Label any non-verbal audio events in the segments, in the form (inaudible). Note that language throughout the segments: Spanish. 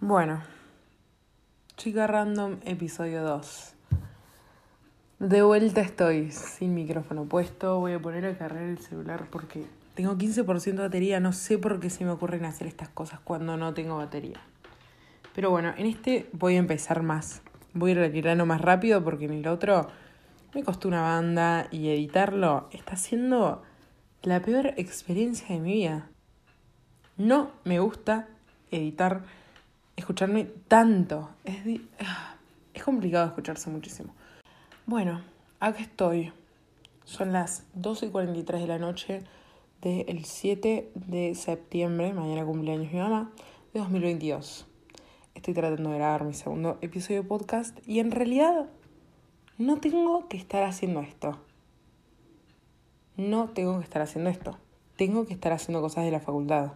Bueno, chica random, episodio 2. De vuelta estoy, sin micrófono puesto. Voy a poner a cargar el celular porque tengo 15% de batería. No sé por qué se me ocurren hacer estas cosas cuando no tengo batería. Pero bueno, en este voy a empezar más. Voy a ir retirando más rápido porque en el otro me costó una banda y editarlo está siendo la peor experiencia de mi vida. No me gusta editar escucharme tanto. Es, ah, es complicado escucharse muchísimo. Bueno, acá estoy. Son las 12.43 de la noche del 7 de septiembre, mañana cumpleaños mi mamá, de 2022. Estoy tratando de grabar mi segundo episodio de podcast y en realidad no tengo que estar haciendo esto. No tengo que estar haciendo esto. Tengo que estar haciendo cosas de la facultad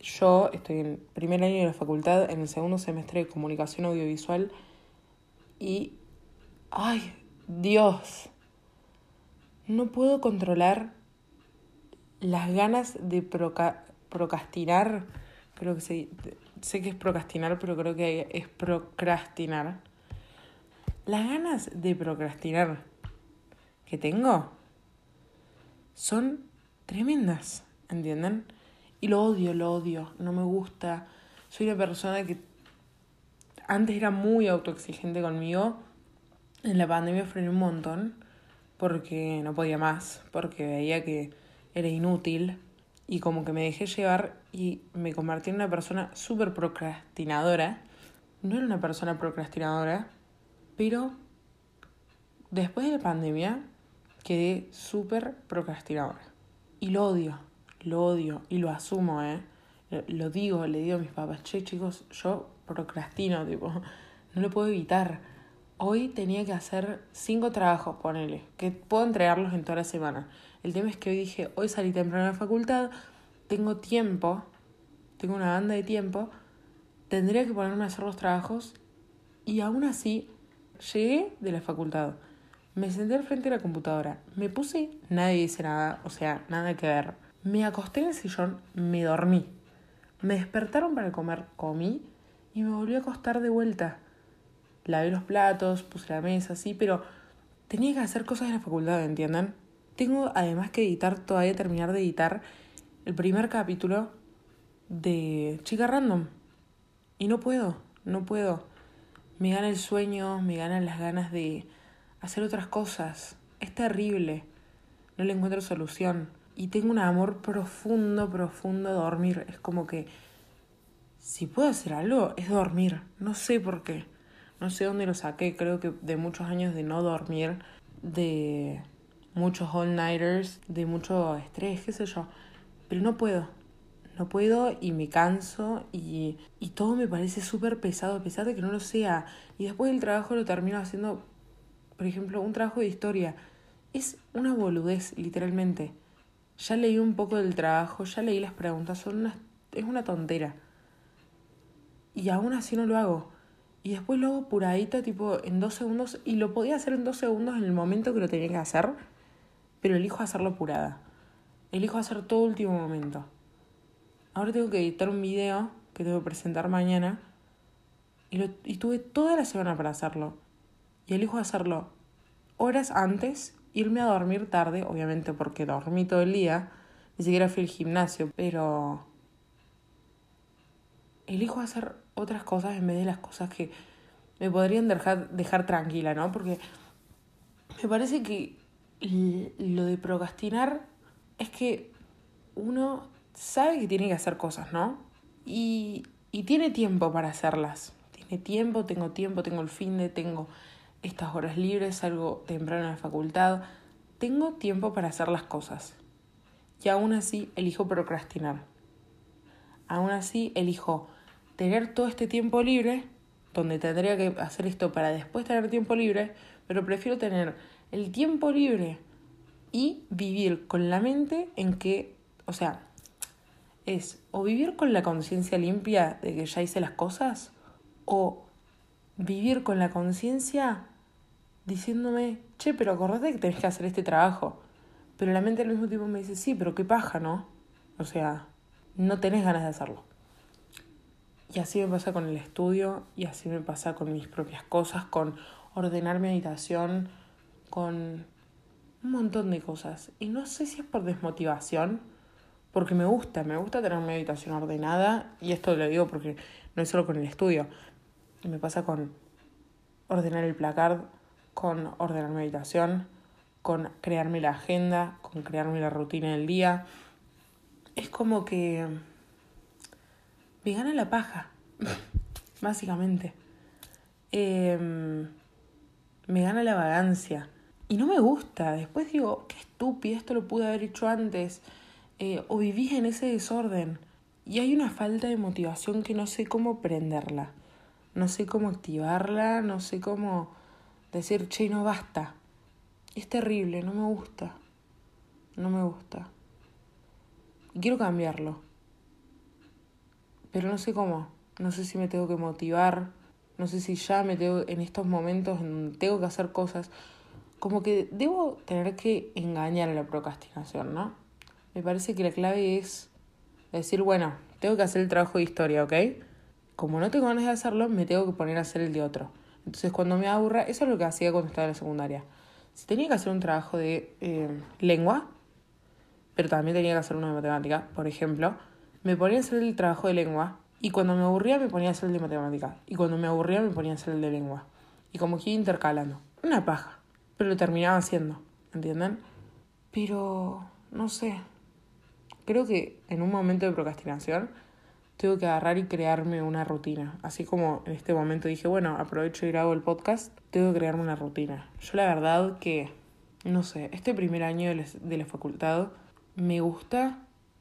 yo estoy en primer año de la facultad, en el segundo semestre de comunicación audiovisual y, ay, Dios, no puedo controlar las ganas de procrastinar, creo que sé que es procrastinar, pero creo que es procrastinar. Las ganas de procrastinar que tengo son tremendas, ¿entienden? Y lo odio, lo odio, no me gusta. Soy una persona que antes era muy autoexigente conmigo. En la pandemia frené un montón porque no podía más, porque veía que era inútil y como que me dejé llevar y me convertí en una persona súper procrastinadora. No era una persona procrastinadora, pero después de la pandemia quedé súper procrastinadora. Y lo odio lo odio y lo asumo, ¿eh? Lo digo, le digo a mis papás, che chicos, yo procrastino, tipo, no lo puedo evitar. Hoy tenía que hacer cinco trabajos, ponele, que puedo entregarlos en toda la semana. El tema es que hoy dije, hoy salí temprano a la facultad, tengo tiempo, tengo una banda de tiempo, tendría que ponerme a hacer los trabajos y aún así llegué de la facultad. Me senté al frente de la computadora, me puse, nadie dice nada, o sea, nada que ver me acosté en el sillón, me dormí. Me despertaron para comer, comí y me volví a acostar de vuelta. Lavé los platos, puse la mesa, sí, pero tenía que hacer cosas de la facultad, ¿entiendan? Tengo además que editar, todavía terminar de editar el primer capítulo de Chica Random. Y no puedo, no puedo. Me gana el sueño, me ganan las ganas de hacer otras cosas. Es terrible. No le encuentro solución y tengo un amor profundo, profundo a dormir. Es como que si puedo hacer algo es dormir. No sé por qué. No sé dónde lo saqué. Creo que de muchos años de no dormir, de muchos all-nighters, de mucho estrés, qué sé yo. Pero no puedo. No puedo y me canso y, y todo me parece súper pesado, a pesar de que no lo sea. Y después del trabajo lo termino haciendo, por ejemplo, un trabajo de historia. Es una boludez, literalmente ya leí un poco del trabajo, ya leí las preguntas, son una, es una tontera. Y aún así no lo hago. Y después lo hago apuradito, tipo en dos segundos, y lo podía hacer en dos segundos en el momento que lo tenía que hacer, pero elijo hacerlo apurada. Elijo hacer todo último momento. Ahora tengo que editar un video que tengo que presentar mañana, y, lo, y tuve toda la semana para hacerlo. Y elijo hacerlo horas antes irme a dormir tarde, obviamente porque dormí todo el día, ni siquiera fui al gimnasio, pero elijo hacer otras cosas en vez de las cosas que me podrían dejar, dejar tranquila, ¿no? Porque me parece que lo de procrastinar es que uno sabe que tiene que hacer cosas, ¿no? Y, y tiene tiempo para hacerlas. Tiene tiempo, tengo tiempo, tengo el fin de, tengo estas horas libres, salgo temprano a la facultad, tengo tiempo para hacer las cosas. Y aún así elijo procrastinar. Aún así elijo tener todo este tiempo libre, donde tendría que hacer esto para después tener tiempo libre, pero prefiero tener el tiempo libre y vivir con la mente en que, o sea, es o vivir con la conciencia limpia de que ya hice las cosas, o vivir con la conciencia diciéndome, che, pero acordate que tenés que hacer este trabajo. Pero la mente al mismo tiempo me dice, sí, pero qué paja, ¿no? O sea, no tenés ganas de hacerlo. Y así me pasa con el estudio y así me pasa con mis propias cosas, con ordenar mi habitación, con un montón de cosas. Y no sé si es por desmotivación, porque me gusta, me gusta tener mi habitación ordenada. Y esto lo digo porque no es solo con el estudio. Me pasa con ordenar el placard, con ordenar mi habitación, con crearme la agenda, con crearme la rutina del día. Es como que me gana la paja, (laughs) básicamente. Em, me gana la vagancia. Y no me gusta. Después digo, qué estúpido, esto lo pude haber hecho antes. Eh, o viví en ese desorden. Y hay una falta de motivación que no sé cómo prenderla. No sé cómo activarla, no sé cómo decir, che, no basta. Es terrible, no me gusta. No me gusta. Y quiero cambiarlo. Pero no sé cómo. No sé si me tengo que motivar. No sé si ya me tengo en estos momentos en tengo que hacer cosas. Como que debo tener que engañar a la procrastinación, ¿no? Me parece que la clave es decir, bueno, tengo que hacer el trabajo de historia, ¿ok? Como no tengo ganas de hacerlo, me tengo que poner a hacer el de otro. Entonces cuando me aburra, eso es lo que hacía cuando estaba en la secundaria. Si tenía que hacer un trabajo de eh, lengua, pero también tenía que hacer uno de matemática, por ejemplo, me ponía a hacer el trabajo de lengua y cuando me aburría me ponía a hacer el de matemática y cuando me aburría me ponía a hacer el de lengua. Y como que intercalando. Una paja, pero lo terminaba haciendo, ¿entienden? Pero, no sé, creo que en un momento de procrastinación tengo que agarrar y crearme una rutina. Así como en este momento dije, bueno, aprovecho y grabo el podcast, tengo que crearme una rutina. Yo la verdad que, no sé, este primer año de la facultad me gusta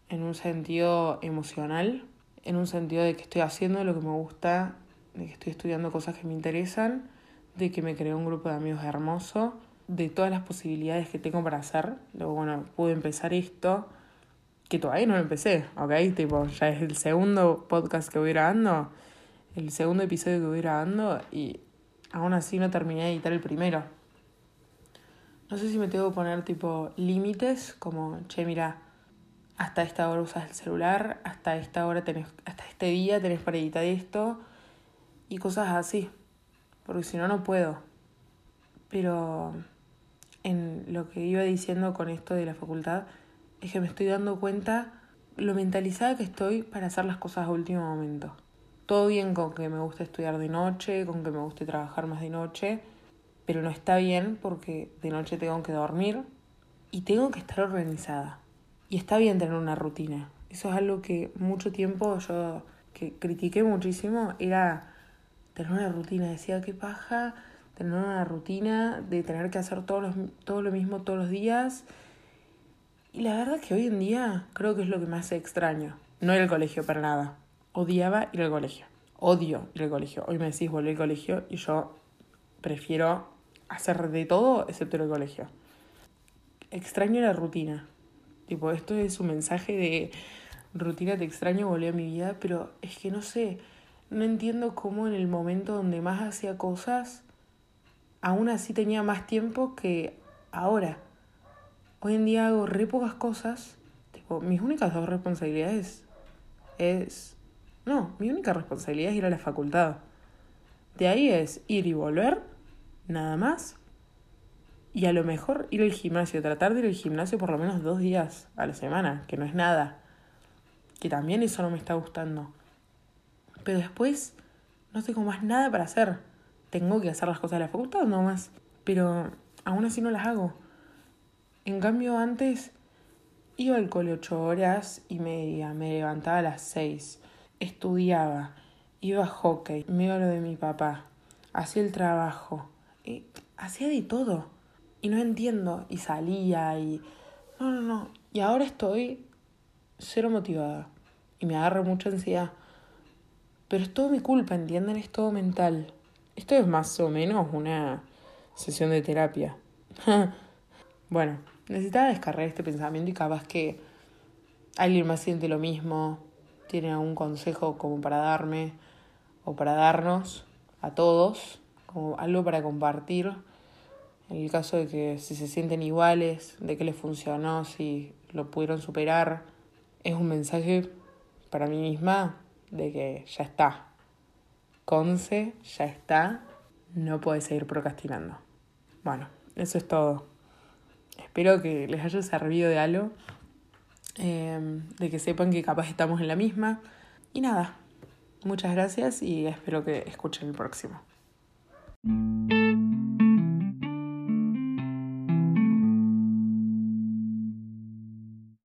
en un sentido emocional, en un sentido de que estoy haciendo lo que me gusta, de que estoy estudiando cosas que me interesan, de que me creé un grupo de amigos hermoso, de todas las posibilidades que tengo para hacer. Luego, bueno, pude empezar esto que todavía no lo empecé, ¿ok? Tipo, ya es el segundo podcast que voy grabando, el segundo episodio que voy grabando y aún así no terminé de editar el primero. No sé si me tengo que poner tipo límites, como, che, mira, hasta esta hora usas el celular, hasta esta hora tenés, hasta este día tenés para editar esto y cosas así, porque si no, no puedo. Pero en lo que iba diciendo con esto de la facultad, es que me estoy dando cuenta lo mentalizada que estoy para hacer las cosas a último momento. Todo bien con que me guste estudiar de noche, con que me guste trabajar más de noche, pero no está bien porque de noche tengo que dormir y tengo que estar organizada. Y está bien tener una rutina. Eso es algo que mucho tiempo yo que critiqué muchísimo, era tener una rutina. Decía, qué paja tener una rutina de tener que hacer todo, todo lo mismo todos los días y la verdad que hoy en día creo que es lo que más extraño. No ir al colegio para nada. Odiaba ir al colegio. Odio ir al colegio. Hoy me decís volver al colegio y yo prefiero hacer de todo excepto ir al colegio. Extraño la rutina. Tipo, esto es un mensaje de rutina te extraño, volví a mi vida, pero es que no sé, no entiendo cómo en el momento donde más hacía cosas, aún así tenía más tiempo que ahora. Hoy en día hago re pocas cosas. Tipo, mis únicas dos responsabilidades es... No, mi única responsabilidad es ir a la facultad. De ahí es ir y volver, nada más. Y a lo mejor ir al gimnasio, tratar de ir al gimnasio por lo menos dos días a la semana, que no es nada. Que también eso no me está gustando. Pero después no tengo más nada para hacer. Tengo que hacer las cosas de la facultad más. Pero aún así no las hago. En cambio, antes iba al cole ocho horas y media, me levantaba a las seis, estudiaba, iba a hockey, me iba a lo de mi papá, hacía el trabajo, y hacía de todo. Y no entiendo, y salía, y... No, no, no. Y ahora estoy cero motivada. Y me agarra mucha ansiedad. Pero es todo mi culpa, ¿entienden? Es todo mental. Esto es más o menos una sesión de terapia. (laughs) bueno, necesitaba descargar este pensamiento y capaz que alguien más siente lo mismo, tiene algún consejo como para darme o para darnos a todos, como algo para compartir. En el caso de que si se sienten iguales, de que les funcionó, si lo pudieron superar, es un mensaje para mí misma de que ya está. Conce, ya está. No puedes seguir procrastinando. Bueno, eso es todo. Espero que les haya servido de algo. Em, de que sepan que capaz estamos en la misma. Y nada, muchas gracias y espero que escuchen el próximo.